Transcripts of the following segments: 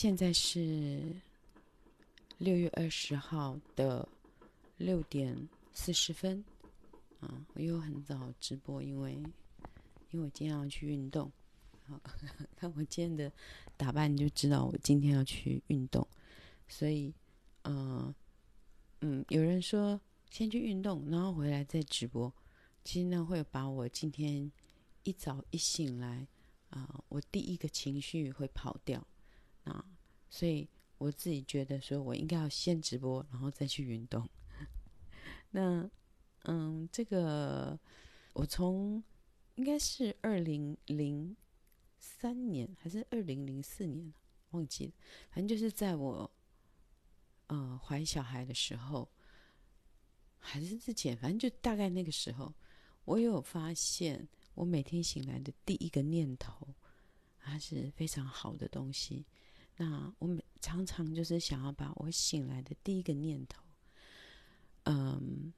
现在是六月二十号的六点四十分啊！我又很早直播，因为因为我今天要去运动。好，看我今天的打扮，你就知道我今天要去运动。所以，呃，嗯，有人说先去运动，然后回来再直播。其实呢，会把我今天一早一醒来啊、我第一个情绪会跑掉。所以我自己觉得说，我应该要先直播，然后再去运动。那，嗯，这个我从应该是二零零三年还是二零零四年，忘记了，反正就是在我呃怀小孩的时候，还是之前，反正就大概那个时候，我有发现，我每天醒来的第一个念头，它是非常好的东西。那我每常常就是想要把我醒来的第一个念头，嗯，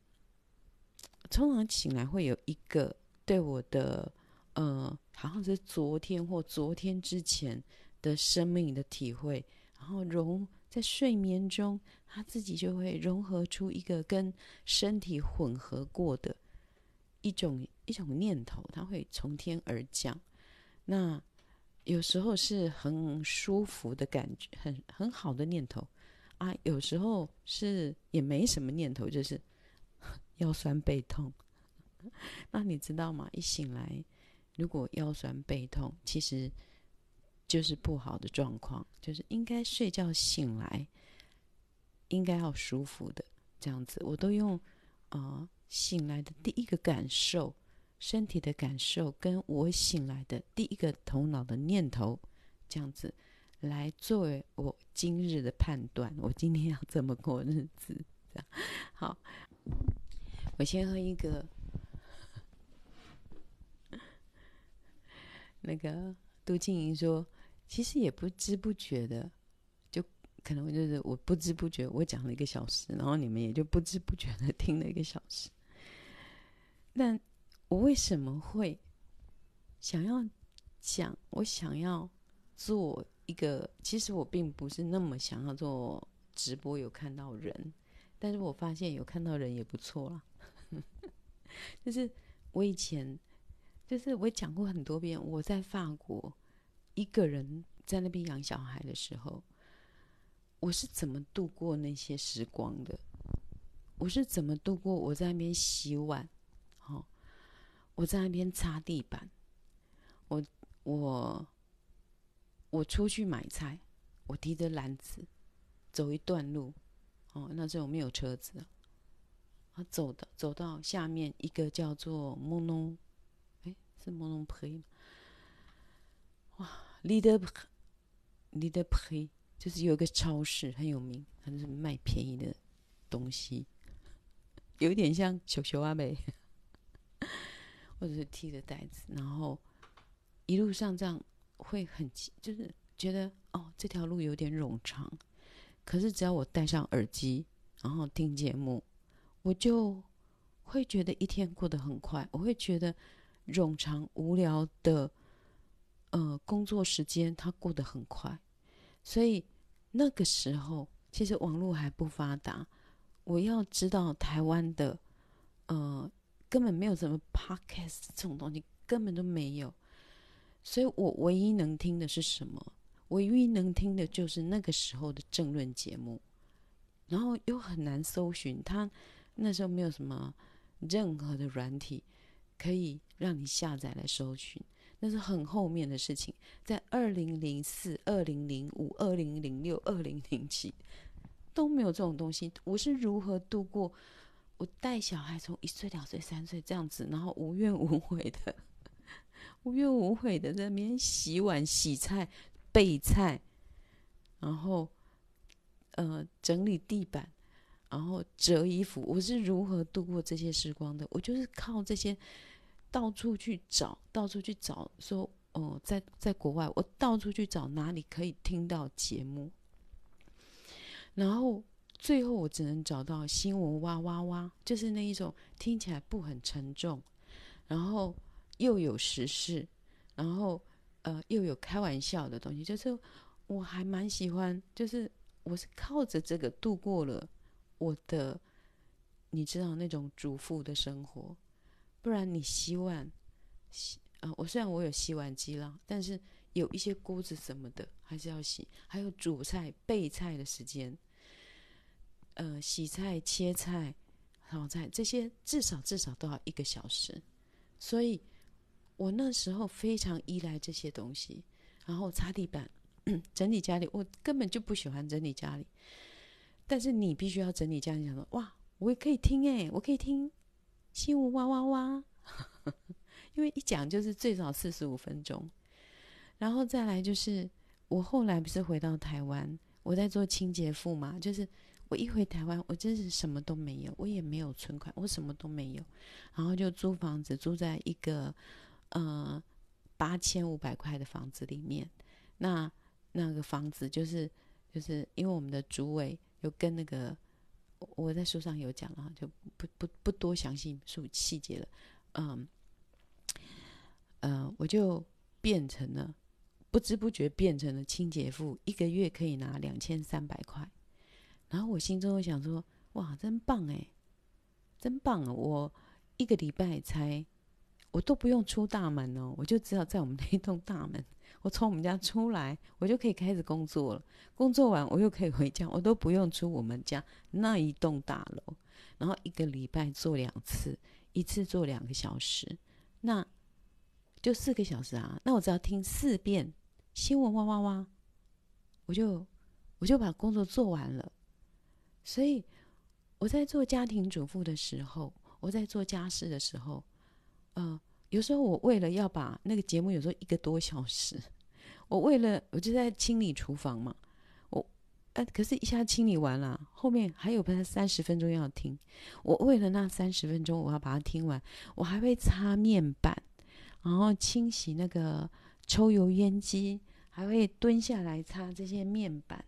通常醒来会有一个对我的，呃，好像是昨天或昨天之前的生命的体会，然后融在睡眠中，他自己就会融合出一个跟身体混合过的一种一种念头，它会从天而降。那。有时候是很舒服的感觉，很很好的念头啊。有时候是也没什么念头，就是 腰酸背痛。那你知道吗？一醒来，如果腰酸背痛，其实就是不好的状况，就是应该睡觉醒来，应该要舒服的这样子。我都用啊、醒来的第一个感受。身体的感受跟我醒来的第一个头脑的念头，这样子来作为我今日的判断。我今天要怎么过日子？这样好，我先喝一个。那个杜静莹说，其实也不知不觉的，就可能就是我不知不觉我讲了一个小时，然后你们也就不知不觉的听了一个小时，但。我为什么会想要讲？我想要做一个，其实我并不是那么想要做直播，有看到人，但是我发现有看到人也不错啦。就是我以前，就是我讲过很多遍，我在法国一个人在那边养小孩的时候，我是怎么度过那些时光的？我是怎么度过我在那边洗碗？我在那边擦地板，我我我出去买菜，我提着篮子走一段路，哦，那时候没有车子，啊，走的走到下面一个叫做蒙农，哎，是蒙农培吗？哇，里德里德培就是有一个超市很有名，它就是卖便宜的东西，有一点像小熊阿美。或者是提着袋子，然后一路上这样会很，就是觉得哦，这条路有点冗长。可是只要我戴上耳机，然后听节目，我就会觉得一天过得很快。我会觉得冗长无聊的呃工作时间，它过得很快。所以那个时候，其实网络还不发达，我要知道台湾的呃。根本没有什么 podcast 这种东西，根本都没有。所以我唯一能听的是什么？唯一能听的就是那个时候的政论节目，然后又很难搜寻。他那时候没有什么任何的软体可以让你下载来搜寻，那是很后面的事情。在二零零四、二零零五、二零零六、二零零七都没有这种东西。我是如何度过？我带小孩从一岁、两岁、三岁这样子，然后无怨无悔的、无怨无悔的在那边洗碗、洗菜、备菜，然后呃整理地板，然后折衣服。我是如何度过这些时光的？我就是靠这些到处去找，到处去找，说哦、在在国外，我到处去找哪里可以听到节目，然后。最后我只能找到新闻哇哇哇，就是那一种听起来不很沉重，然后又有时事，然后呃又有开玩笑的东西，就是我还蛮喜欢，就是我是靠着这个度过了我的，你知道那种主妇的生活。不然你洗碗，洗啊，我虽然我有洗碗机啦，但是有一些锅子什么的还是要洗，还有煮菜备菜的时间，呃，洗菜、切菜、炒菜这些至少至少都要一个小时，所以。我那时候非常依赖这些东西，然后擦地板、整理家里，我根本就不喜欢整理家里。但是你必须要整理家里，想说哇，我也可以听诶，我可以听新闻哇哇哇，因为一讲就是最少四十五分钟。然后再来就是我后来不是回到台湾，我在做清洁妇嘛，就是我一回台湾，我真是什么都没有，我也没有存款，我什么都没有，然后就租房子，租在一个。呃，八千五百块的房子里面，那那个房子就是就是因为我们的主委有跟那个我在书上有讲了，就不不不多详细述细节了。嗯，呃，我就变成了不知不觉变成了清洁妇，一个月可以拿两千三百块。然后我心中想说：哇，真棒哎，真棒啊！我一个礼拜才。我都不用出大门哦，我就只要在我们那一栋大门，我从我们家出来，我就可以开始工作了。工作完，我又可以回家，我都不用出我们家那一栋大楼。然后一个礼拜做两次，一次做两个小时，那就四个小时啊。那我只要听四遍新闻哇哇哇，我就我就把工作做完了。所以我在做家庭主妇的时候，我在做家事的时候。嗯、有时候我为了要把那个节目，有时候一个多小时，我为了我就在清理厨房嘛，我呃，可是一下清理完了，后面还有不是三十分钟要听，我为了那三十分钟，我要把它听完，我还会擦面板，然后清洗那个抽油烟机，还会蹲下来擦这些面板，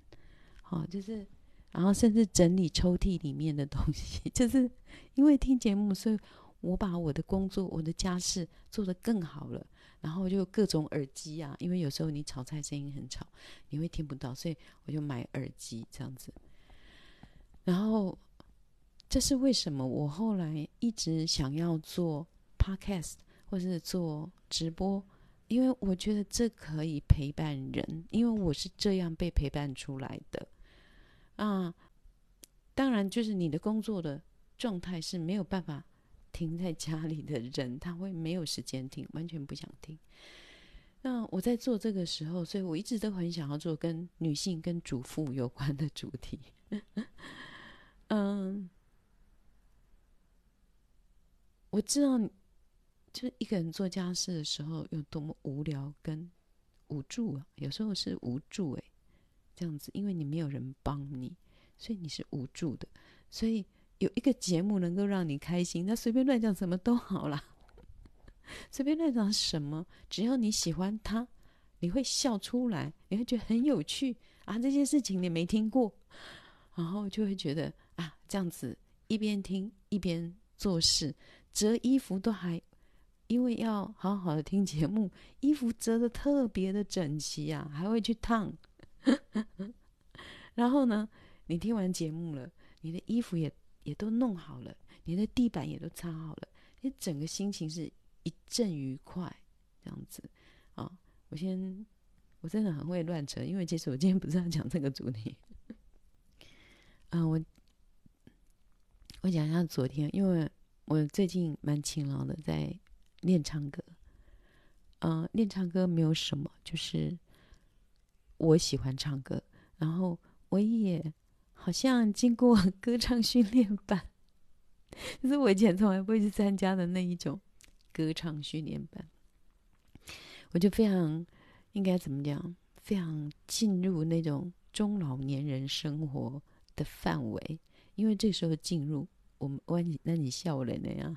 好、哦，就是，然后甚至整理抽屉里面的东西，就是因为听节目，所以。我把我的工作、我的家事做得更好了，然后就各种耳机啊，因为有时候你炒菜声音很吵，你会听不到，所以我就买耳机这样子。然后这是为什么我后来一直想要做 podcast 或是做直播，因为我觉得这可以陪伴人，因为我是这样被陪伴出来的啊。当然，就是你的工作的状态是没有办法。停在家里的人，他会没有时间听，完全不想听。那我在做这个时候，所以我一直都很想要做跟女性、跟主妇有关的主题。嗯，我知道，就是一个人做家事的时候有多么无聊跟无助啊！有时候是无助哎，这样子，因为你没有人帮你，所以你是无助的，所以。有一个节目能够让你开心，那随便乱讲什么都好啦。随便乱讲什么，只要你喜欢它，你会笑出来，你会觉得很有趣啊。这件事情你没听过，然后就会觉得啊，这样子一边听一边做事，折衣服都还，因为要好好的听节目，衣服折得特别的整齐啊，还会去烫。然后呢，你听完节目了，你的衣服也。也都弄好了，你的地板也都擦好了，你整个心情是一阵愉快，这样子啊。我先，我真的很会乱扯，因为其实我今天不是要讲这个主题。嗯，我我讲一下昨天，因为我最近蛮勤劳的，在练唱歌。嗯、练唱歌没有什么，就是我喜欢唱歌，然后我也。好像经过 歌唱训练班，就是我以前从来不会去参加的那一种歌唱训练班，我就非常应该怎么讲，非常进入那种中老年人生活的范围，因为这时候进入我们，我你那你笑了那样，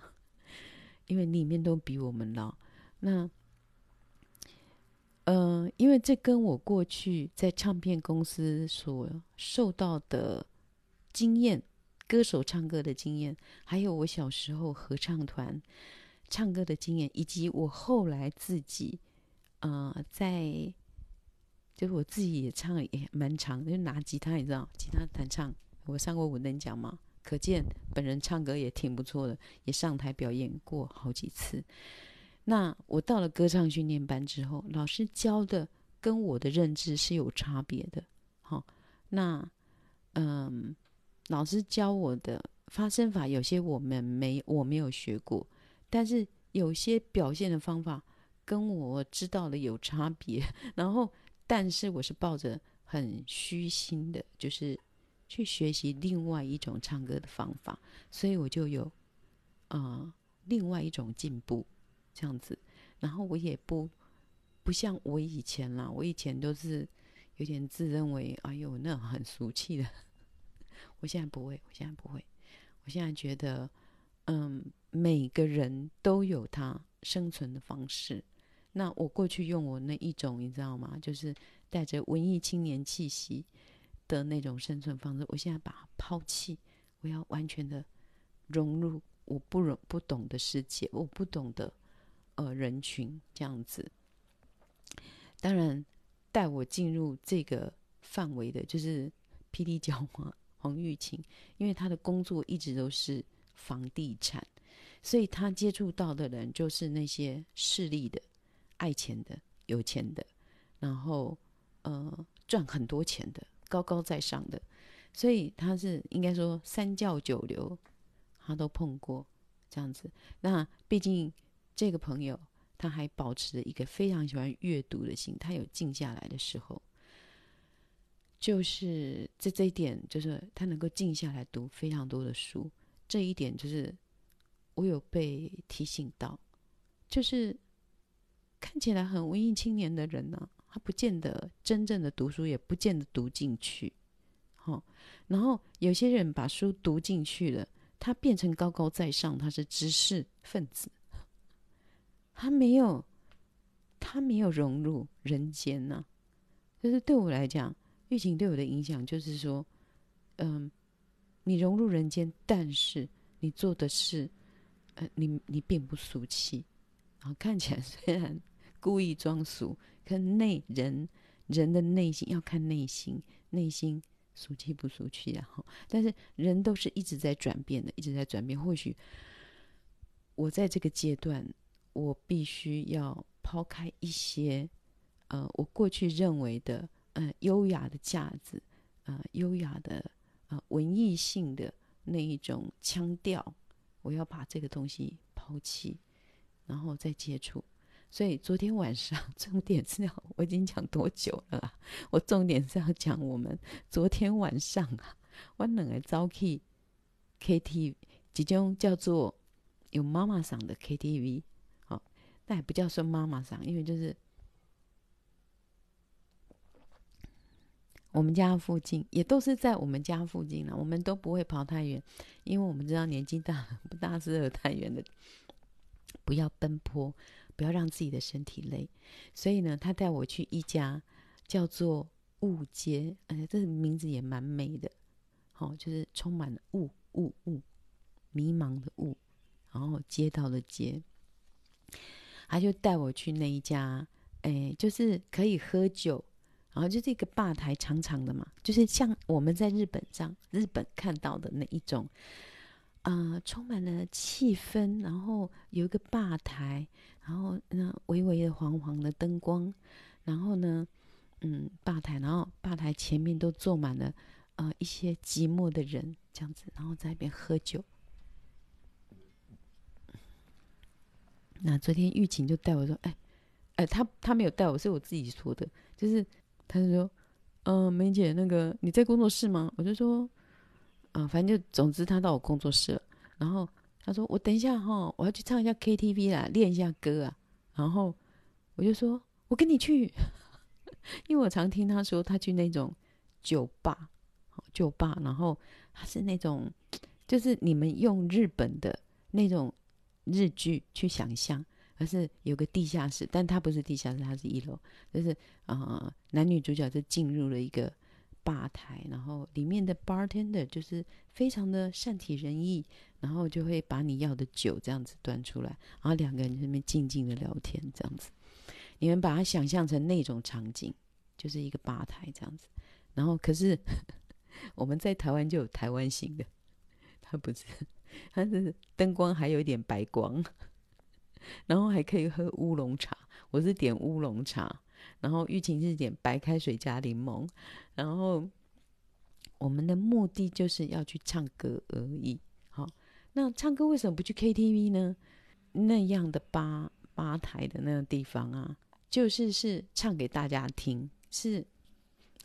因为里面都比我们老，那。嗯、因为这跟我过去在唱片公司所受到的经验，歌手唱歌的经验，还有我小时候合唱团唱歌的经验，以及我后来自己，呃，在就是我自己也唱也蛮长，就拿吉他，你知道，吉他弹唱。我上过五等奖嘛，可见本人唱歌也挺不错的，也上台表演过好几次。那我到了歌唱训练班之后，老师教的跟我的认知是有差别的。好，那嗯，老师教我的发声法有些我们没我没有学过，但是有些表现的方法跟我知道的有差别。然后，但是我是抱着很虚心的，就是。去学习另外一种唱歌的方法，所以我就有啊、另外一种进步这样子。然后我也不不像我以前啦，我以前都是有点自认为哎呦那很俗气的。我现在不会，我现在不会。我现在觉得，嗯，每个人都有他生存的方式。那我过去用我那一种，你知道吗？就是带着文艺青年气息。的那种生存方式，我现在把它抛弃，我要完全的融入我不容不懂的世界，我不懂的呃人群这样子。当然，带我进入这个范围的就是霹雳娇妈黄玉琴，因为她的工作一直都是房地产，所以她接触到的人就是那些势利的、爱钱的、有钱的，然后呃赚很多钱的。高高在上的，所以他是应该说三教九流，他都碰过这样子。那毕竟这个朋友他还保持着一个非常喜欢阅读的心，他有静下来的时候，就是这这一点，就是他能够静下来读非常多的书。这一点就是我有被提醒到，就是看起来很文艺青年的人呢、他不见得真正的读书，也不见得读进去，哦。然后有些人把书读进去了，他变成高高在上，他是知识分子，他没有，他没有融入人间呐。就是对我来讲，疫情对我的影响就是说，嗯，你融入人间，但是你做的事，呃，你你并不俗气，然后看起来虽然故意装俗。可内人，人的内心要看内心，内心俗气不俗气啊？哈，但是人都是一直在转变的，一直在转变。或许我在这个阶段，我必须要抛开一些，呃，我过去认为的，呃，优雅的架子，呃，优雅的，呃，文艺性的那一种腔调，我要把这个东西抛弃，然后再接触。所以昨天晚上 重点是要，我已经讲多久了啊？我重点是要讲我们昨天晚上啊，我两个走去 KTV，其中叫做有妈妈桑的 KTV，但也不叫说妈妈桑，因为就是我们家附近，也都是在我们家附近了，我们都不会跑太远，因为我们知道年纪大了，不大适合太远的，不要奔波。不要让自己的身体累，所以呢，他带我去一家叫做雾街，哎，这个名字也蛮美的，好、哦，就是充满了雾雾雾，迷茫的雾，然后街道的街，他就带我去那一家，哎，就是可以喝酒，然后就是一个吧台长长的嘛，就是像我们在日本上日本看到的那一种。啊、充满了气氛，然后有一个吧台，然后那微微的黄黄的灯光，然后呢，嗯，吧台，然后吧台前面都坐满了呃一些寂寞的人，这样子，然后在那边喝酒。那昨天玉琴就带我说，哎，哎，他他没有带我，是我自己说的，就是他就说，嗯、梅姐，那个你在工作室吗？我就说。啊，反正就总之，他到我工作室了。然后他说：“我等一下哈，我要去唱一下 KTV 啦，练一下歌啊。”然后我就说：“我跟你去。”因为我常听他说他去那种酒吧，酒吧，然后他是那种，就是你们用日本的那种日剧去想象，而是有个地下室，但它不是地下室，它是一楼，就是啊、男女主角就进入了一个。吧台，然后里面的 bartender 就是非常的善体人意，然后就会把你要的酒这样子端出来，然后两个人在那边静静的聊天，这样子。你们把它想象成那种场景，就是一个吧台这样子。然后可是我们在台湾就有台湾型的，它不是，它是灯光还有一点白光，然后还可以喝乌龙茶。我是点乌龙茶，然后玉琴是点白开水加柠檬，然后我们的目的就是要去唱歌而已。好，那唱歌为什么不去 KTV 呢？那样的吧吧台的那个地方啊，就是是唱给大家听，是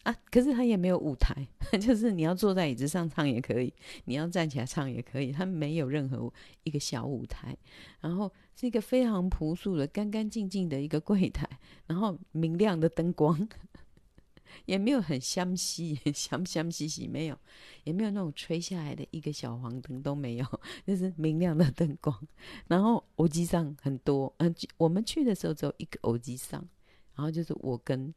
啊，可是他也没有舞台，就是你要坐在椅子上唱也可以，你要站起来唱也可以，他没有任何一个小舞台，然后是一个非常朴素的、干干净净的一个柜台，然后明亮的灯光。也没有很香气，香香兮兮，没有，也没有那种吹下来的一个小黄灯都没有，就是明亮的灯光。然后偶机上很多，嗯，我们去的时候只有一个偶机上，然后就是我跟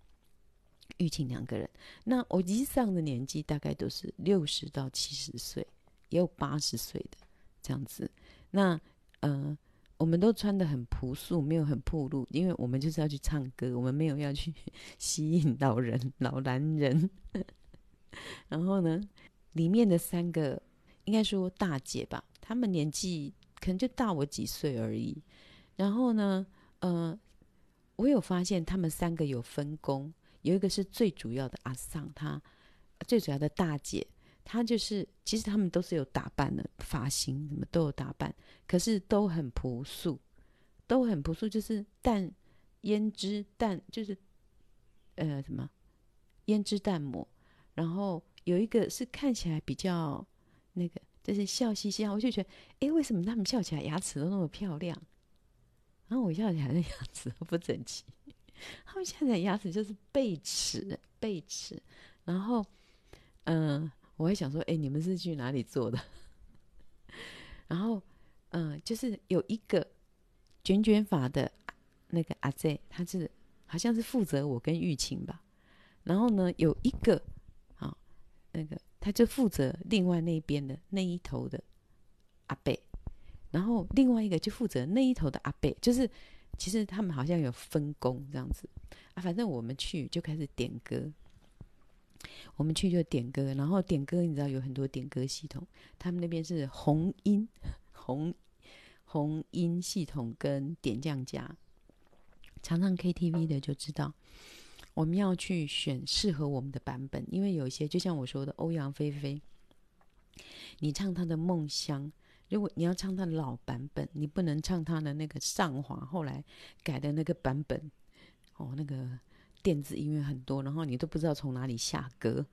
玉琴两个人。那我以上的年纪大概都是六十到七十岁，也有八十岁的这样子。那呃。我们都穿得很朴素，没有很暴露，因为我们就是要去唱歌，我们没有要去 吸引老人、老男人。然后呢，里面的三个应该说大姐吧，她们年纪可能就大我几岁而已。然后呢，呃，我有发现他们三个有分工，有一个是最主要的阿桑，她最主要的大姐。她就是，其实他们都是有打扮的，发型什么都有打扮，可是都很朴素，都很朴素，就是淡胭脂淡，就是呃什么胭脂淡抹，然后有一个是看起来比较那个，就是笑嘻嘻啊，我就觉得，哎，为什么他们笑起来牙齿都那么漂亮？然后我笑起来的 牙齿都不整齐，他们现在的牙齿就是贝齿，贝齿，然后嗯。呃我还想说，哎，你们是去哪里做的？然后，嗯，就是有一个卷卷发的那个阿姐，他是好像是负责我跟玉琴吧。然后呢，有一个啊，那个他就负责另外那边的那一头的阿贝。然后另外一个就负责那一头的阿贝，就是其实他们好像有分工这样子啊。反正我们去就开始点歌。我们去就点歌，然后点歌，你知道有很多点歌系统，他们那边是红音红红音系统跟点将家，常常 KTV 的就知道，我们要去选适合我们的版本，因为有一些就像我说的欧阳菲菲，你唱她的梦乡，如果你要唱她的老版本，你不能唱她的那个上华后来改的那个版本，哦，那个。电子音乐很多，然后你都不知道从哪里下歌，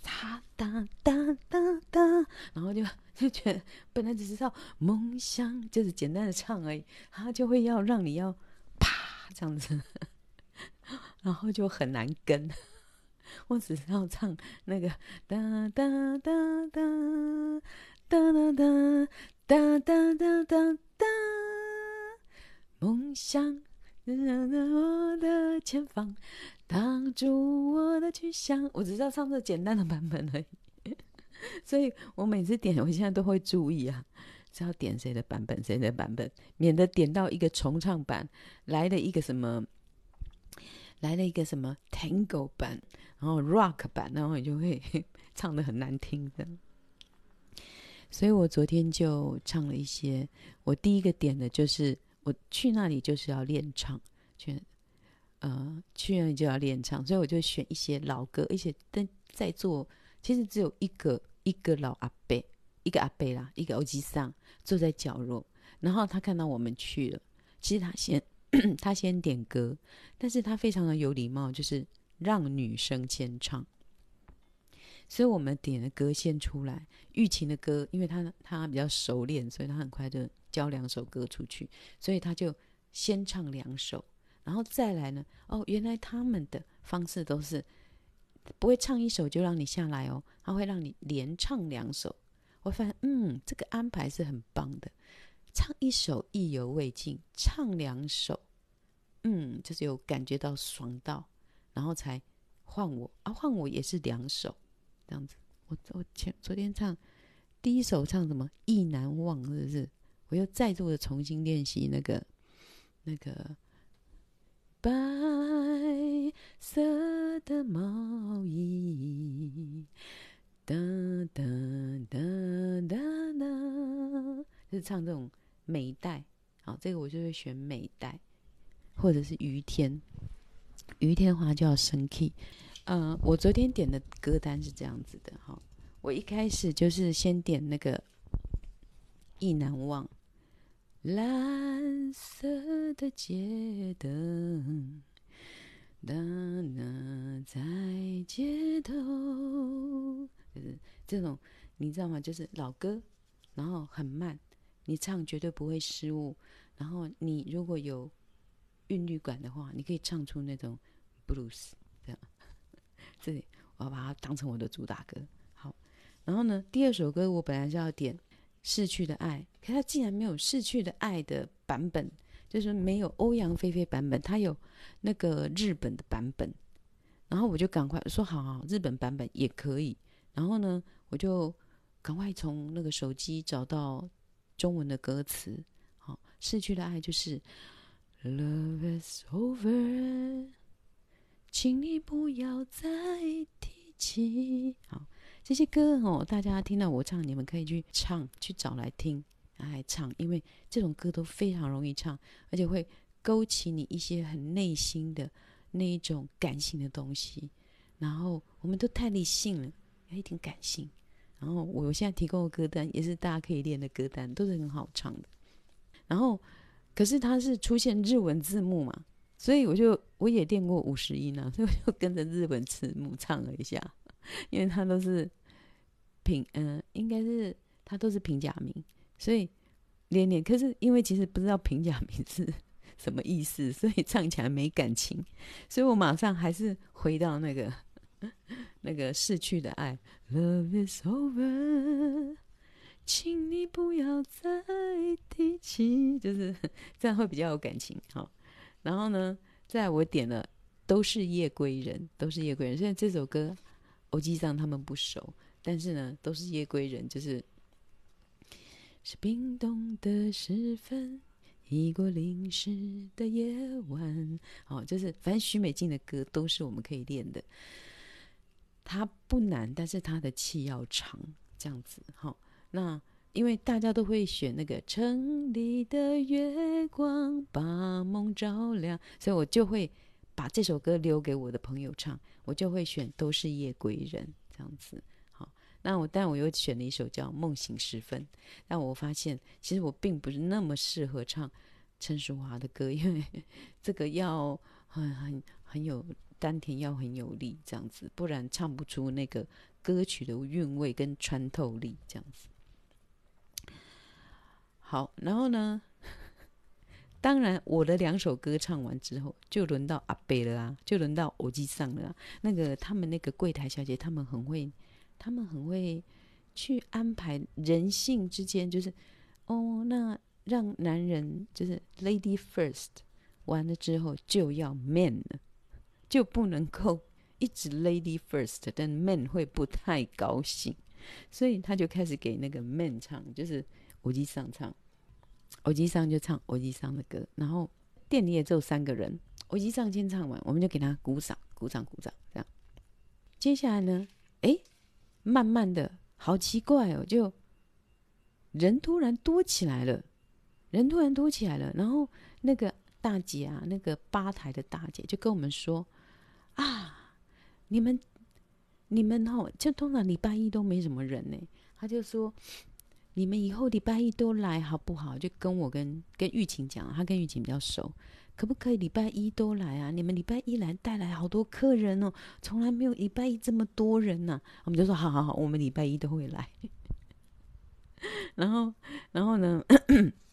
哒哒哒哒哒，然后就就觉得本来只是要梦想，就是简单的唱而已，他就会要让你要啪这样子，然后就很难跟。我只是要唱那个哒哒哒哒哒哒哒哒哒哒哒哒，梦想。我的前方，挡住我的去向。我只知道唱这简单的版本而已，所以我每次点，我现在都会注意啊，是要点谁的版本，谁的版本，免得点到一个重唱版，来了一个什么，来了一个什么 Tango 版，然后 Rock 版，然后你就会唱得很难听的。所以我昨天就唱了一些，我第一个点的就是。我去那里就是要练唱，去，呃，去那里就要练唱，所以我就选一些老歌，而且在在座其实只有一个一个老阿伯，一个阿伯啦，一个欧吉桑坐在角落，然后他看到我们去了，其实他先 他先点歌，但是他非常的有礼貌，就是让女生先唱，所以我们点的歌先出来，玉琴的歌，因为他他比较熟练，所以他很快就。交两首歌出去，所以他就先唱两首，然后再来呢？哦，原来他们的方式都是不会唱一首就让你下来哦，他会让你连唱两首。我发现，嗯，这个安排是很棒的。唱一首意犹未尽，唱两首，嗯，就是有感觉到爽到，然后才换我啊，换我也是两首这样子。我我前昨天唱第一首唱什么？意难忘，是不是？我又再度的重新练习那个那个，白色的毛衣，哒哒哒哒哒，就是唱这种美代。好，这个我就会选美代，或者是于天，于天华就要升 key。呃，我昨天点的歌单是这样子的，哈，我一开始就是先点那个《意难忘》，蓝色的街灯，哒哒在街头，就是这种，你知道吗？就是老歌，然后很慢。你唱绝对不会失误，然后你如果有韵律感的话，你可以唱出那种 blues 这。里我要把它当成我的主打歌。好，然后呢，第二首歌我本来是要点《逝去的爱》，可它竟然没有《逝去的爱》的版本，就是没有欧阳菲菲版本，它有那个日本的版本。然后我就赶快说好好，日本版本也可以。然后呢，我就赶快从那个手机找到。中文的歌词，好，逝去的爱就是 Love is over，请你不要再提起。好，这些歌哦，大家听到我唱，你们可以去唱，去找来听，来唱，因为这种歌都非常容易唱，而且会勾起你一些很内心的那一种感性的东西。然后我们都太理性了，有一点感性。然后我现在提供的歌单也是大家可以练的歌单，都是很好唱的。然后，可是它是出现日文字幕嘛，所以我就我也练过五十音啊，所以我就跟着日本字母唱了一下，因为它都是平嗯、呃，应该是它都是平假名，所以练练。可是因为其实不知道平假名是 什么意思，所以唱起来没感情，所以我马上还是回到那个。那个逝去的爱，Love is over，请你不要再提起，就是这样会比较有感情。好，然后呢，再我点了都是夜归人，都是夜归人。虽然这首歌欧吉桑他们不熟，但是呢，都是夜归人，就是是冰冻的时分，已过零时的夜晚。好，就是反正许美静的歌都是我们可以练的。它不难，但是它的气要长，这样子哈。那因为大家都会选那个城里的月光把梦照亮，所以我就会把这首歌留给我的朋友唱。我就会选都是夜归人这样子。好，那我但我又选了一首叫梦醒时分。但我发现其实我并不是那么适合唱陈淑樺的歌，因为这个要很很很有。丹田要很有力，这样子，不然唱不出那个歌曲的韵味跟穿透力，这样子。好，然后呢，当然我的两首歌唱完之后，就轮到阿伯了啊，就轮到欧吉桑了。那个他们那个柜台小姐，他们很会，他们很会去安排人性之间，就是哦，那让男人就是 lady first，完了之后就要 man 了。就不能够一直 lady first，但 man 会不太高兴，所以他就开始给那个 man 唱，就是欧吉桑唱，欧吉桑就唱欧吉桑的歌，然后店里也只有三个人，欧吉桑先唱完，我们就给他鼓掌，鼓掌，鼓掌，这样。接下来呢，哎，慢慢的，好奇怪哦，就人突然多起来了，人突然多起来了，然后那个大姐啊，那个吧台的大姐就跟我们说。啊，你们，你们哦，就通常礼拜一都没什么人呢。她就说，你们以后礼拜一都来好不好？就跟我跟跟玉琴讲，他跟玉琴比较熟，可不可以礼拜一都来啊？你们礼拜一来带来好多客人哦，从来没有礼拜一这么多人呐。我们就说好好好，我们礼拜一都会来。然后，然后呢，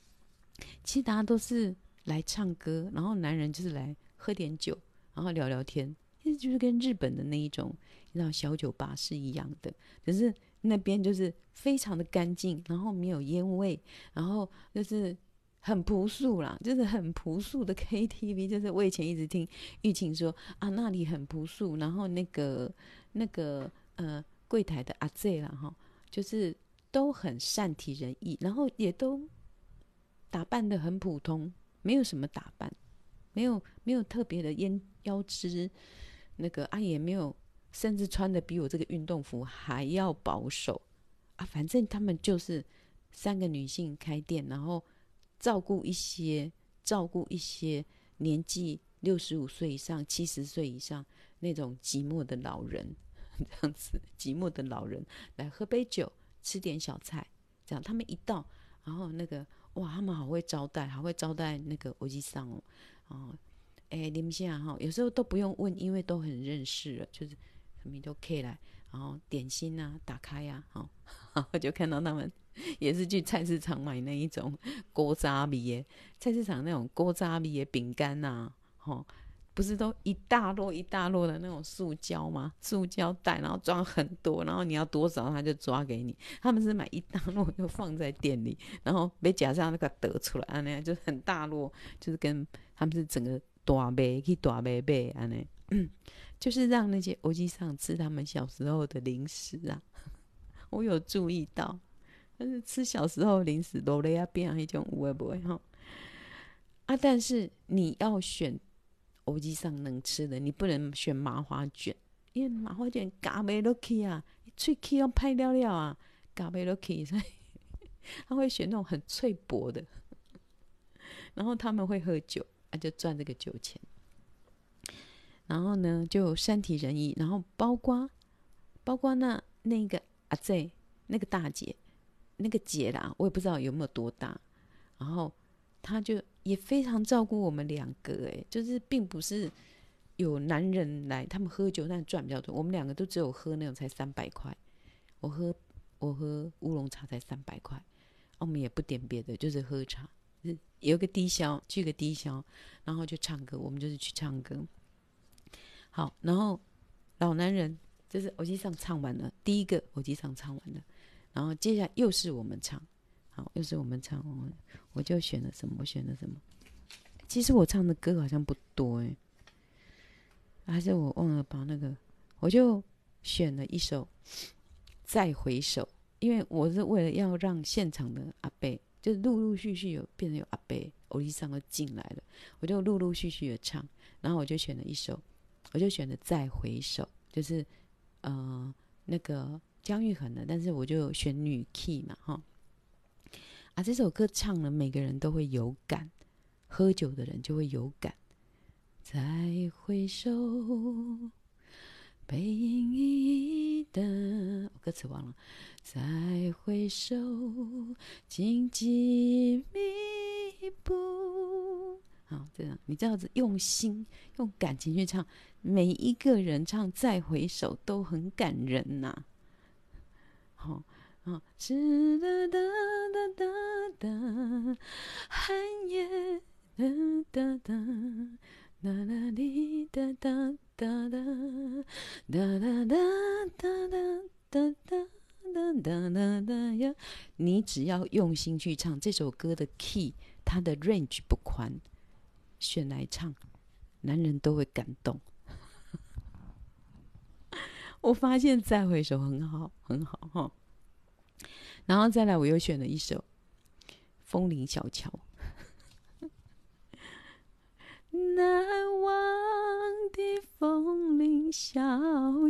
其实大家都是来唱歌，然后男人就是来喝点酒，然后聊聊天。其实就是跟日本的那一种，你知道小酒吧是一样的，只是那边就是非常的干净，然后没有烟味，然后就是很朴素啦，就是很朴素的 KTV。就是我以前一直听玉琴说啊，那里很朴素，然后那个那个呃柜台的阿 Z 啦哈，就是都很善体人意，然后也都打扮得很普通，没有什么打扮，没有没有特别的烟腰肢那个啊，也没有，甚至穿的比我这个运动服还要保守啊。反正他们就是三个女性开店，然后照顾一些照顾一些年纪六十五岁以上、七十岁以上那种寂寞的老人，这样子寂寞的老人来喝杯酒，吃点小菜，这样他们一到，然后那个哇，他们好会招待，好会招待那个欧吉桑哦，哦。哎，你们现在哈，有时候都不用问，因为都很认识了，就是什么都可以来，然后点心啊，打开呀、啊，哈，然后就看到他们 也是去菜市场买那一种锅渣米耶，菜市场那种锅渣米耶饼干呐，哈，不是都一大摞一大摞的那种塑胶吗？塑胶袋，然后装很多，然后你要多少他就抓给你。他们是买一大摞就放在店里，然后没夹上那个得出来，那样就很大摞，就是跟他们是整个。大卖去大卖卖安尼，就是让那些欧吉桑吃他们小时候的零食啊。我有注意到，但是吃小时候零食都勒啊变成一种会不会哈？啊，但是你要选欧吉桑能吃的，你不能选麻花卷，因为麻花卷嘎袂落去啊，脆气要拍掉了啊，嘎袂落去，所以他会选那种很脆薄的。然后他们会喝酒。啊，就赚这个酒钱，然后呢，就山体人意，然后包括包括那那个阿 Z，那个大姐，那个姐啦，我也不知道有没有多大，然后她就也非常照顾我们两个，诶，就是并不是有男人来，他们喝酒但赚比较多，我们两个都只有喝那种才三百块，我喝我喝乌龙茶才三百块，我们也不点别的，就是喝茶。有个低消，去个低消，然后就唱歌。我们就是去唱歌。好，然后老男人就是欧吉桑唱完了，第一个欧吉桑唱完了，然后接下来又是我们唱，好，又是我们唱。我我就选了什么？我选了什么？其实我唱的歌好像不多哎，还是我忘了把那个，我就选了一首《再回首》，因为我是为了要让现场的阿伯。就是陆陆续续有变成有阿伯、欧吉桑都进来了，我就陆陆续续的唱，然后我就选了一首，我就选了《再回首》，就是呃那个姜育恒的，但是我就选女 key 嘛，哈，啊这首歌唱了，每个人都会有感，喝酒的人就会有感，再回首。背影一的，歌词忘了。再回首，荆棘密布。好这样你这样子用心用感情去唱每一个人唱再回首都很感人呐。好啊是哒哒哒哒哒寒夜哒哒哒哒哒哒滴哒哒哒哒哒哒哒哒哒哒哒哒哒哒哒呀。你只要用心去唱这首歌的 key 它的 range 不宽选来唱，男人都会感动。我发现再回首很好，很好哈。然后再来，我又选了一首《枫林小桥》。难忘的枫林小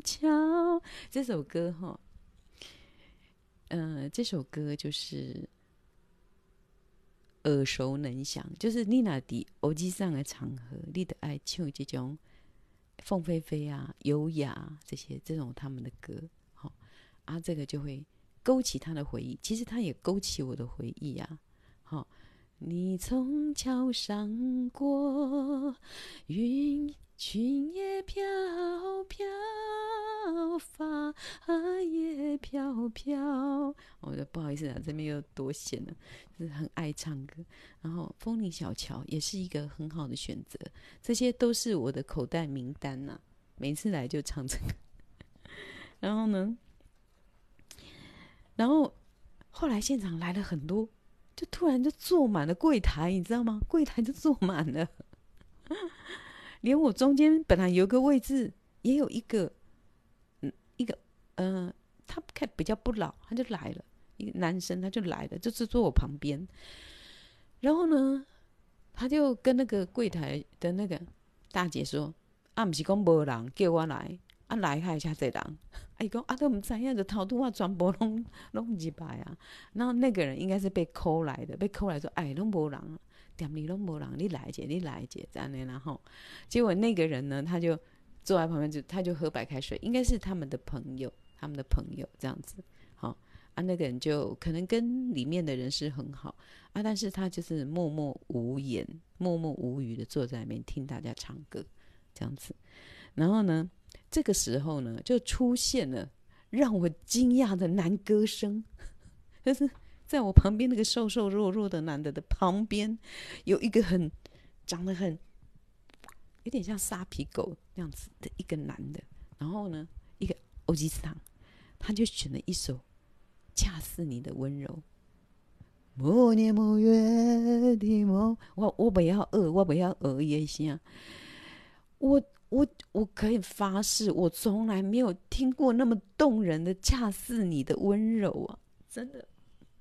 桥，这首歌哈，呃，这首歌就是耳熟能详，就是你那的欧吉上的场合，你的爱唱这种凤飞飞啊、优雅这些这种他们的歌，好啊，这个就会勾起他的回忆，其实他也勾起我的回忆、啊，好。你从桥上过，云裙也飘飘，发也飘飘。我的不好意思啊，这边又多显了，就是很爱唱歌。然后《枫林小桥》也是一个很好的选择，这些都是我的口袋名单呐、每次来就唱这个。然后呢，然后后来现场来了很多。就突然就坐满了柜台，你知道吗？柜台就坐满了，连我中间本来有个位置，也有一个，嗯，一个，嗯、他看比较不老，他就来了，一个男生他就来了，就是坐我旁边。然后呢，他就跟那个柜台的那个大姐说：“啊，不是讲无人叫我来，啊来还是侪人。伊讲啊，都毋知影，就头拄啊，全部拢 拢入来啊。然后那个人应该是被扣来的，被扣来说，哎，拢无人，店里拢无人，你来者，你来者，这样的。然后结果那个人呢，他就坐在旁边，就他就喝白开水，应该是他们的朋友，他们的朋友这样子。好啊，那个人就可能跟里面的人是很好啊，但是他就是默默无言、默默无语的坐在那边听大家唱歌这样子。然后呢，这个时候呢，就出现了让我惊讶的男歌声，就是在我旁边那个瘦瘦弱弱的男的的旁边，有一个很长得很有点像沙皮狗那样子的一个男的，然后呢，一个欧吉桑，他就选了一首《恰似你的温柔》，某年某月的某，我我不要饿，我不要饿一下，我。我我可以发誓，我从来没有听过那么动人的，恰似你的温柔啊！真的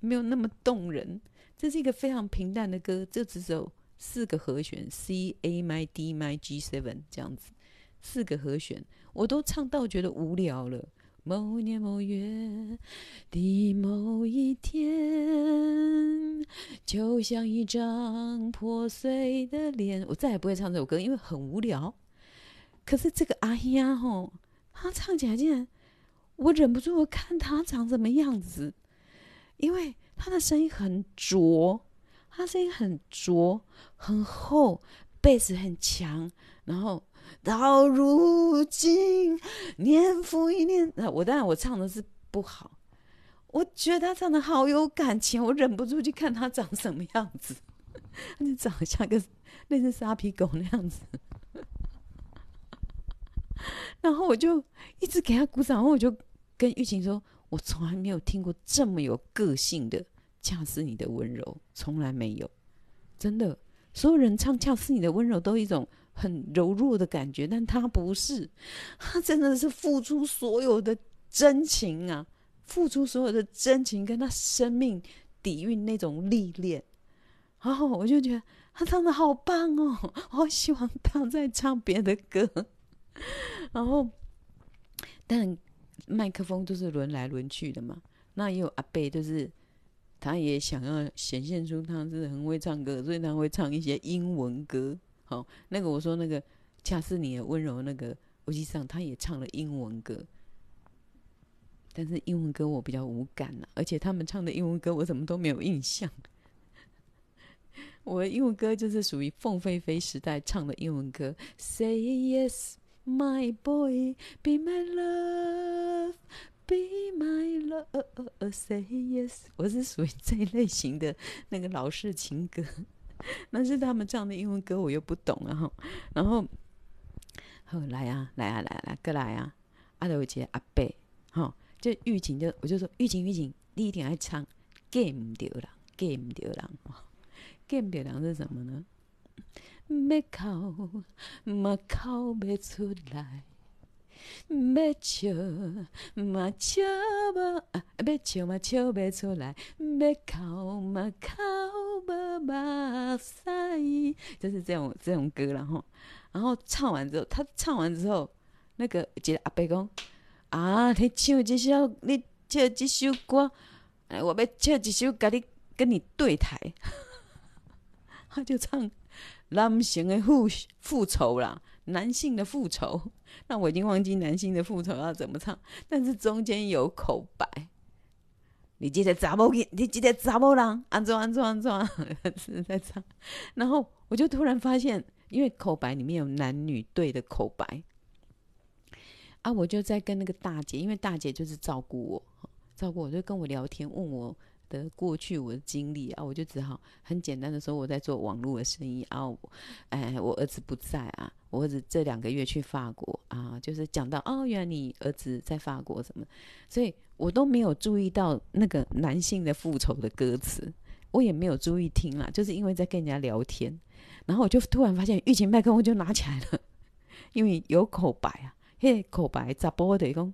没有那么动人。这是一个非常平淡的歌，就只有四个和弦：C、A、M、D、M、G、Seven 这样子，四个和弦，我都唱到觉得无聊了。某年某月的某一天，就像一张破碎的脸，我再也不会唱这首歌，因为很无聊。可是这个阿兄吼，他唱起来竟然，我忍不住我看他长什么样子，因为他的声音很浊，他声音很浊很厚，贝斯很强，然后到如今年复一年，我当然我唱的是不好，我觉得他唱的好有感情，我忍不住去看他长什么样子，他就长得像个类似沙皮狗那样子。然后我就一直给他鼓掌，然后我就跟玉琴说：“我从来没有听过这么有个性的，恰似你的温柔，从来没有，真的。所有人唱恰似你的温柔，都一种很柔弱的感觉，但他不是，他真的是付出所有的真情啊，付出所有的真情，跟他生命底蕴那种历练。然后我就觉得他唱的好棒哦，我好希望他再唱别的歌。” 然后，但麦克风都是轮来轮去的嘛。那也有阿贝，就是他也想要显现出他是很会唱歌，所以他会唱一些英文歌。好，那个我说那个恰似你的温柔，那个实际上他也唱了英文歌，但是英文歌我比较无感呐，而且他们唱的英文歌我怎么都没有印象。我的英文歌就是属于凤飞飞时代唱的英文歌，Say Yes。My boy, be my love, be my love, say yes。我是属于这一类型的那个老式情歌，但是他们唱的英文歌我又不懂啊。然后，好来啊，来啊，来啊，来，过来啊！阿德维杰阿伯，哈，就玉琴就我就说玉琴玉琴，你一定爱唱，get 唔到人，get 唔到人，get 唔到人是什么呢？要哭嘛哭不出来，要笑嘛笑不，要笑嘛笑不出来，要哭嘛哭不目屎，就是这种这种歌，然后然后唱完之后，他唱完之后，那个一个阿伯讲啊，你唱这首，你唱这首歌，哎，我要唱这首，跟你跟你对台，他就唱。男性的复复仇啦，男性的复仇。那我已经忘记男性的复仇要怎么唱，但是中间有口白。你记得查某你记得查某人，安怎安怎安怎，是在唱。然后我就突然发现，因为口白里面有男女对的口白，啊，我就在跟那个大姐，因为大姐就是照顾我，照顾我就跟我聊天，问我。的过去我的经历啊，我就只好很简单的说我在做网络的生意啊，哎，我儿子不在啊，我儿子这两个月去法国啊，就是讲到哦，原来你儿子在法国什么，所以我都没有注意到那个男性的复仇的歌词，我也没有注意听啦，就是因为在跟人家聊天，然后我就突然发现，玉琴麦克风就拿起来了，因为有口白啊，嘿，口白咋播的讲，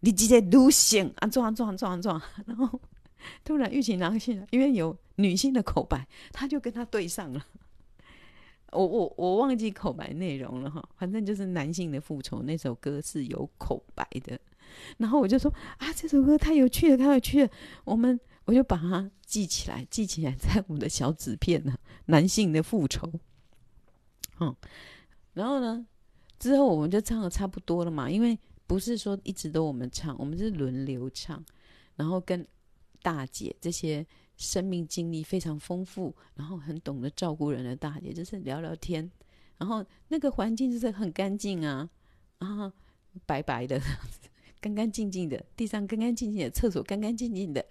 你直接录线啊，撞撞撞撞，然后。突然，玉琴拿起来，因为有女性的口白，他就跟他对上了。我我我忘记口白内容了哈，反正就是男性的复仇那首歌是有口白的，然后我就说啊，这首歌太有趣了，太有趣了，我们我就把它记起来，记起来在我们的小纸片呢，男性的复仇，嗯，然后呢，之后我们就唱的差不多了嘛，因为不是说一直都我们唱，我们是轮流唱，然后跟大姐这些。生命经历非常丰富，然后很懂得照顾人的大姐，就是聊聊天，然后那个环境就是很干净啊，啊白白的，干干净净的，地上干干净净的，厕所干干净净的，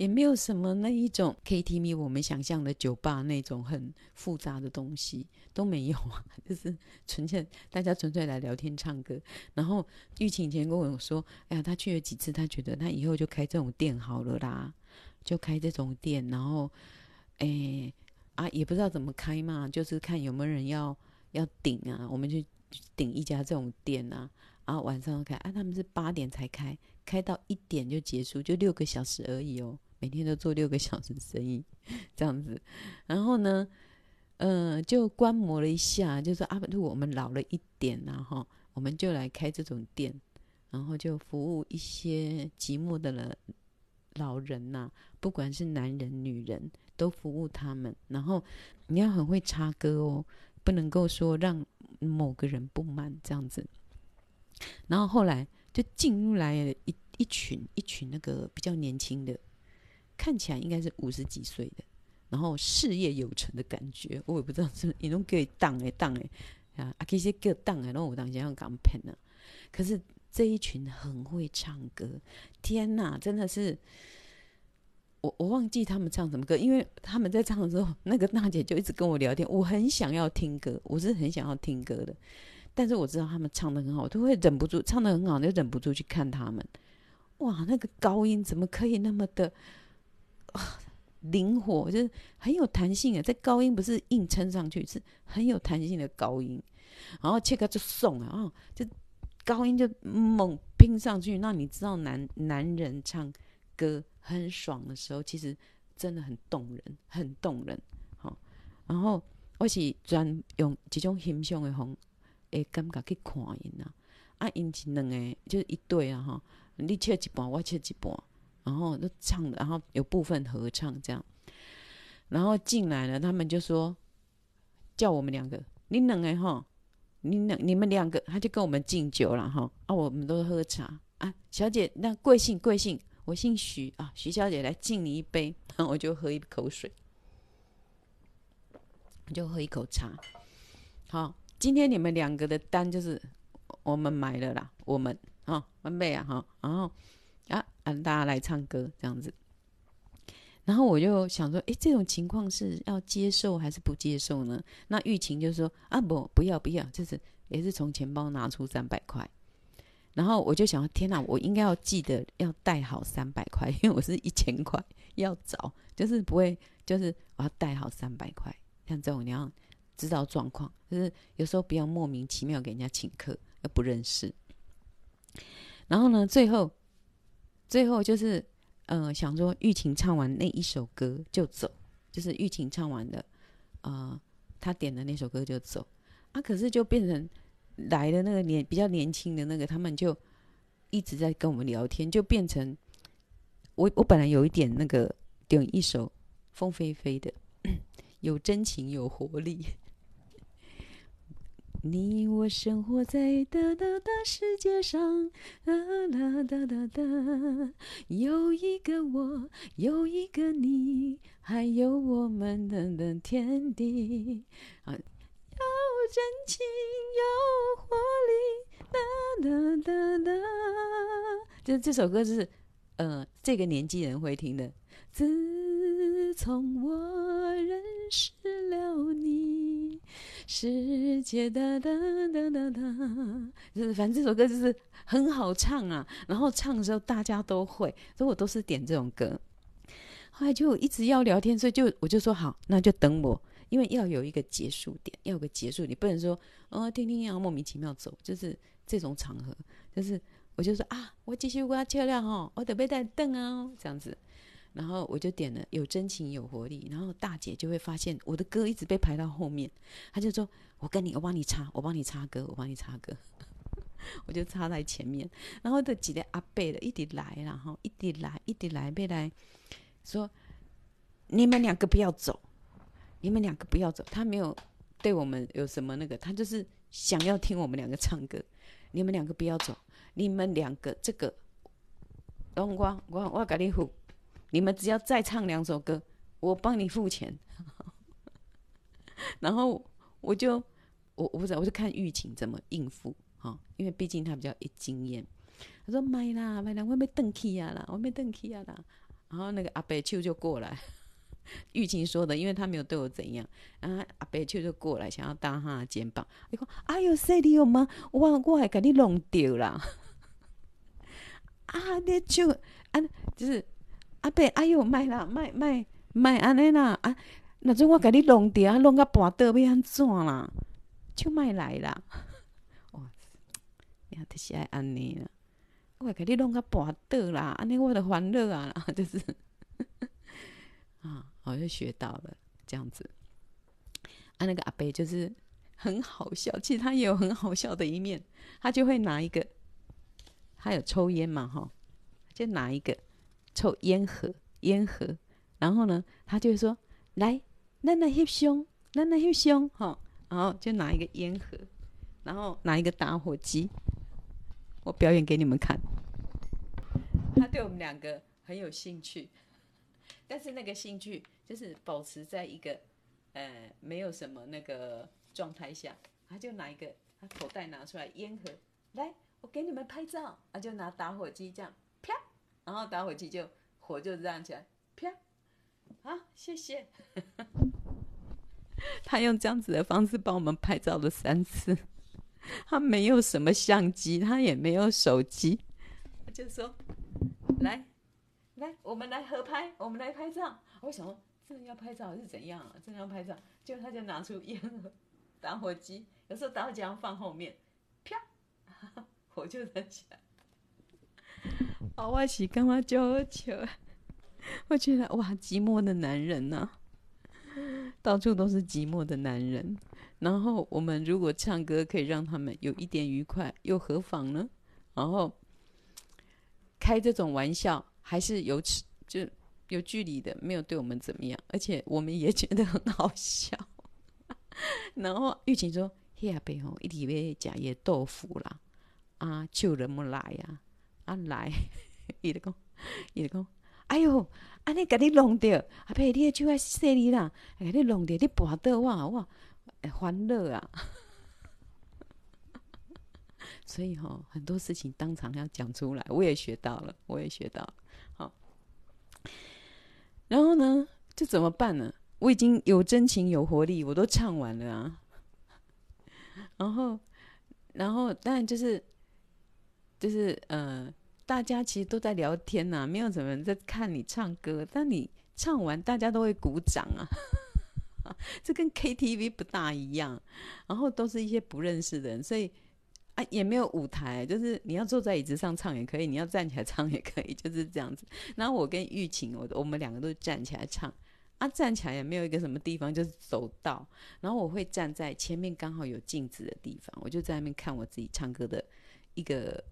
也没有什么那一种 KTV 我们想象的酒吧那种很复杂的东西都没有啊，就是纯粹大家纯粹来聊天唱歌。然后玉琴以前跟我说，哎呀，他去了几次，他觉得他以后就开这种店好了啦。就开这种店，然后，诶啊，也不知道怎么开嘛，就是看有没有人要要顶啊，我们就顶一家这种店啊，然后晚上开啊，他们是八点才开，开到一点就结束，就六个小时而已哦，每天都做六个小时生意，这样子，然后呢，嗯、呃，就观摩了一下，就说啊，如果我们老了一点啊，哈，我们就来开这种店，然后就服务一些寂寞的人。老人呐、不管是男人女人，都服务他们。然后你要很会插歌哦，不能够说让某个人不满这样子。然后后来就进入来了一一群一群那个比较年轻的，看起来应该是五十几岁的，然后事业有成的感觉。我也不知道是，你都给当哎当哎啊，啊其实给当哎，然后我当时要港片呢，可是。这一群很会唱歌，天哪，真的是我我忘记他们唱什么歌，因为他们在唱的时候，那个大姐就一直跟我聊天，我很想要听歌，我是很想要听歌的，但是我知道他们唱得很好，我都会忍不住唱得很好，就忍不住去看他们。哇，那个高音怎么可以那么的灵活，就是很有弹性啊！这高音不是硬撑上去，是很有弹性的高音，然后切个就送啊，就。高音就猛拼上去，那你知道男男人唱歌很爽的时候，其实真的很动人，很动人。好，然后我是专用这种欣赏的方诶感觉去看因呐，啊，因是两个就是一对啊哈，你切一半，我切一半，然后都唱的，然后有部分合唱这样，然后进来了，他们就说叫我们两个，你两个哈。你两你们两个，他就跟我们敬酒了哈啊，我们都喝茶。啊，小姐，那贵姓贵姓？我姓徐啊，徐小姐来敬你一杯，然后我就喝一口水，我就喝一口茶。好，今天你们两个的单就是我们买了啦，我们啊，完备啊哈，然后啊，让大家来唱歌这样子。然后我就想说，诶，这种情况是要接受还是不接受呢？那玉琴就说啊，不，不要，不要，就是也是从钱包拿出三百块。然后我就想，天哪，我应该要记得要带好三百块，因为我是一千块要找，就是不会，就是我要带好三百块。像这种你要知道状况，就是有时候不要莫名其妙给人家请客，又不认识。然后呢，最后，最后就是。呃，想说玉琴唱完那一首歌就走，就是玉琴唱完的，呃，他点的那首歌就走啊。可是就变成来的那个年比较年轻的那个，他们就一直在跟我们聊天，就变成我我本来有一点那个点一首凤飞飞的，有真情有活力。你我生活在哒哒哒世界上，哒哒哒哒哒，有一个我，有一个你，还有我们的的天地啊，有真情，有活力，哒哒哒哒。这这首歌是呃这个年纪人会听的。自从我认识了你，世界哒哒哒哒哒，就是反正这首歌就是很好唱啊。然后唱的时候大家都会，所以我都是点这种歌。后来就一直要聊天，所以就我就说好，那就等我，因为要有一个结束点，要有个结束，你不能说哦听听要莫名其妙走，就是这种场合，就是我就说啊，我继续我要漂亮哦，我得背带凳啊，这样子。然后我就点了有真情有活力，然后大姐就会发现我的歌一直被排到后面，她就说：“我跟你，我帮你插，我帮你插歌，我帮你插歌。”我就插在前面，然后就几个阿伯的一直来，然后一直来，一直来，被来说：“你们两个不要走，你们两个不要走。”他没有对我们有什么那个，他就是想要听我们两个唱歌。你们两个不要走，你们两个这个，我我我我给你付。你们只要再唱两首歌，我帮你付钱。然后我就我我不知道，我就看玉琴怎么应付哈，因为毕竟他比较有经验。他说：“买啦买啦，我没登去呀啦，我没登去呀啦。”然后那个阿伯秋就过来，玉琴说的，因为他没有对我怎样，然后阿伯秋就过来想要搭他的肩膀。你说：“哎呦，犀利有吗？我我还给你弄丢了。”啊，你就啊，就是。阿伯，哎哟，卖啦，卖卖卖安尼啦啊！那阵我甲你弄掉，弄到半道要安怎啦？就卖来啦！哇，你看，就是爱安尼啦。我甲你弄到半道啦，安尼我的欢乐啊，就是啊，我就学到了这样子。啊，那个阿伯就是很好笑，其实他也有很好笑的一面，他就会拿一个，他有抽烟嘛，哈，就拿一个。抽烟盒，烟盒，然后呢，他就说：“来，咱来翕相，咱来翕相，哈。”然后就拿一个烟盒，然后拿一个打火机，我表演给你们看。他对我们两个很有兴趣，但是那个兴趣就是保持在一个呃没有什么那个状态下，他就拿一个他口袋拿出来烟盒，来，我给你们拍照，他就拿打火机这样。然后打火机就火就亮起来，啪！好，谢谢。他用这样子的方式帮我们拍照了三次。他没有什么相机，他也没有手机，就说：“来，来，我们来合拍，我们来拍照。”我想说，真的要拍照是怎样啊？真的要拍照，就他就拿出烟盒、打火机，有时候打火机要放后面，啪，火就燃起来。哦，我是干嘛就好笑？我觉得哇，寂寞的男人呐、啊，到处都是寂寞的男人。然后我们如果唱歌可以让他们有一点愉快，又何妨呢？然后开这种玩笑还是有就有距离的，没有对我们怎么样，而且我们也觉得很好笑。然后玉琴说：“嘿呀，背后一直要吃野豆腐啦，啊，就那么来呀。”啊来，伊就讲，伊就讲，哎哟，安尼甲你弄掉，阿伯，你的手爱细腻啦，甲你弄掉，你跋倒哇哇，欢乐啊！所以吼，很多事情当场要讲出来，我也学到了，我也学到了。好，然后呢，这怎么办呢？我已经有真情有活力，我都唱完了啊。然后，然后，当然就是，就是呃。大家其实都在聊天呐、啊，没有什么人在看你唱歌。但你唱完，大家都会鼓掌啊，这跟 KTV 不大一样。然后都是一些不认识的人，所以啊也没有舞台，就是你要坐在椅子上唱也可以，你要站起来唱也可以，就是这样子。然后我跟玉琴，我我们两个都站起来唱啊，站起来也没有一个什么地方，就是走道。然后我会站在前面刚好有镜子的地方，我就在那边看我自己唱歌的一个。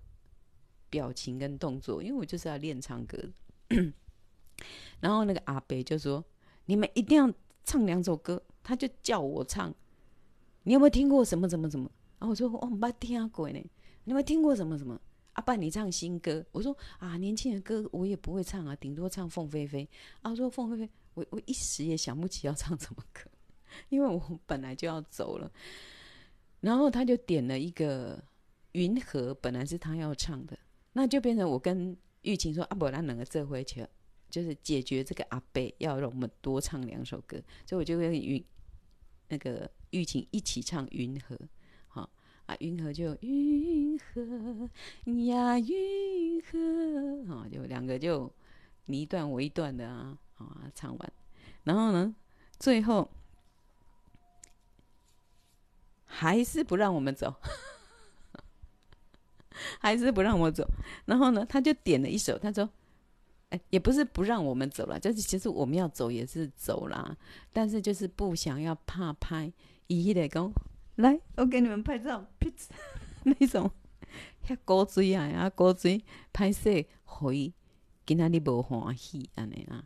表情跟动作，因为我就是要练唱歌。然后那个阿伯就说：“你们一定要唱两首歌。”他就叫我唱。你有没有听过什么什么什么？然后我说：“我没听过呢。”你有没有听过什么什么？阿爸，你唱新歌。我说：“啊，年轻人歌我也不会唱啊，顶多唱凤飞飞。”啊，说凤飞飞，我我一时也想不起要唱什么歌，因为我本来就要走了。然后他就点了一个《云河》，本来是他要唱的。那就变成我跟玉琴说啊，不那两个这回去，就是解决这个阿伯要让我们多唱两首歌，所以我就跟云那个玉琴一起唱《云河》好啊，云河就云河呀云河，好就两个就你一段我一段的啊，啊唱完，然后呢，最后还是不让我们走。还是不让我走，然后呢，他就点了一首，他说：“哎，也不是不让我们走了，就是其实我们要走也是走啦，但是就是不想要怕拍，伊迄个讲，来，我给你们拍照，噗那种，遐古锥啊，啊古锥拍摄，互伊今仔日无欢喜安尼啊，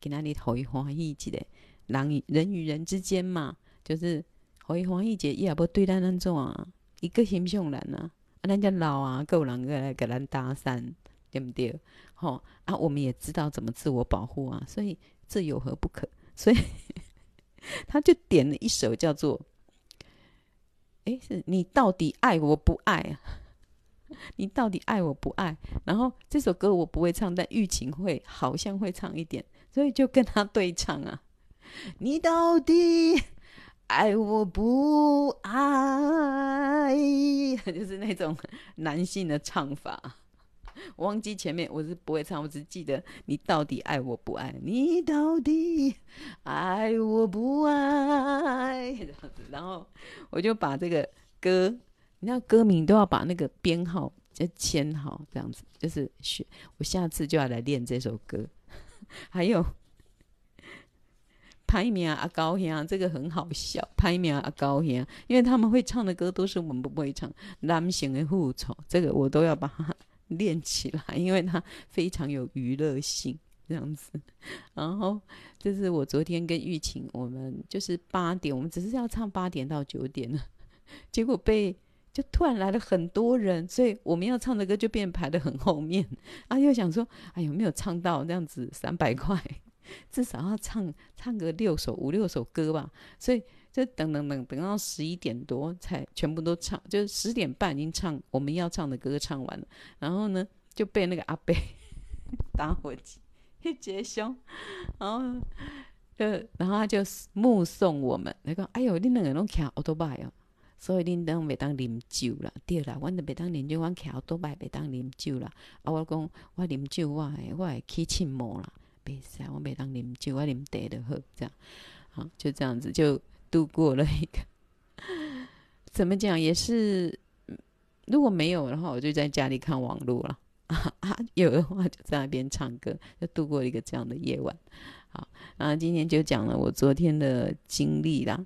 今仔日互伊欢喜一个，人与人与人之间嘛，就是互伊欢喜一个，伊也无对咱安怎啊，一个形象人啊，啊，咱遮老啊，够人个来给咱搭讪。对不对？好、啊，我们也知道怎么自我保护啊，所以这有何不可？所以 他就点了一首叫做“哎，是你到底爱我不爱啊？你到底爱我不爱？”然后这首歌我不会唱，但玉琴会，好像会唱一点，所以就跟他对唱啊。你到底爱我不爱？就是那种男性的唱法。我忘记前面我是不会唱，我只记得你到底爱我不爱？你到底爱我不爱？这样子，然后我就把这个歌，你知道歌名都要把那个编号就签好，这样子就是学。我下次就要来练这首歌。还有拍名啊高兄，这个很好笑。拍名啊高兄，因为他们会唱的歌都是我们不会唱。男性的复仇，这个我都要把它。练起来，因为它非常有娱乐性，这样子。然后就是我昨天跟玉琴，我们就是八点，我们只是要唱八点到九点呢，结果被就突然来了很多人，所以我们要唱的歌就变排得很后面。啊，又想说，哎，有没有唱到这样子三百块？至少要唱唱个六首五六首歌吧，所以。就等等等等到十一点多才全部都唱，就是十点半已经唱我们要唱的歌唱完了，然后呢就被那个阿伯 打火机一结凶，然后就然后他就目送我们，他讲：“哎呦，你两个拢骑奥多拜哦，所以恁当袂当啉酒啦，对啦，阮都袂当啉酒，阮骑奥多拜袂当啉酒啦。啊，我讲我啉酒，我会我会起침毛啦，袂使，我袂当啉酒，我啉茶就好，这样，好，就这样子就。”度过了一个，怎么讲也是，如果没有的话，我就在家里看网络了啊 啊，有的话就在那边唱歌，就度过一个这样的夜晚。好，那今天就讲了我昨天的经历啦。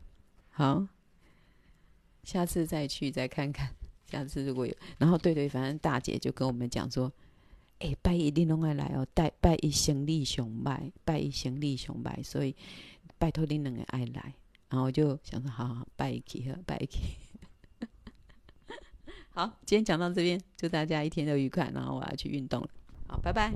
好，下次再去再看看，下次如果有，然后对对，反正大姐就跟我们讲说，拜一定拢爱来哦，拜拜一生理上拜，拜一生理上拜，所以拜托你两个爱来。然后我就想说，好好拜一起拜一起。好，今天讲到这边，祝大家一天都愉快。然后我要去运动了，好，拜拜。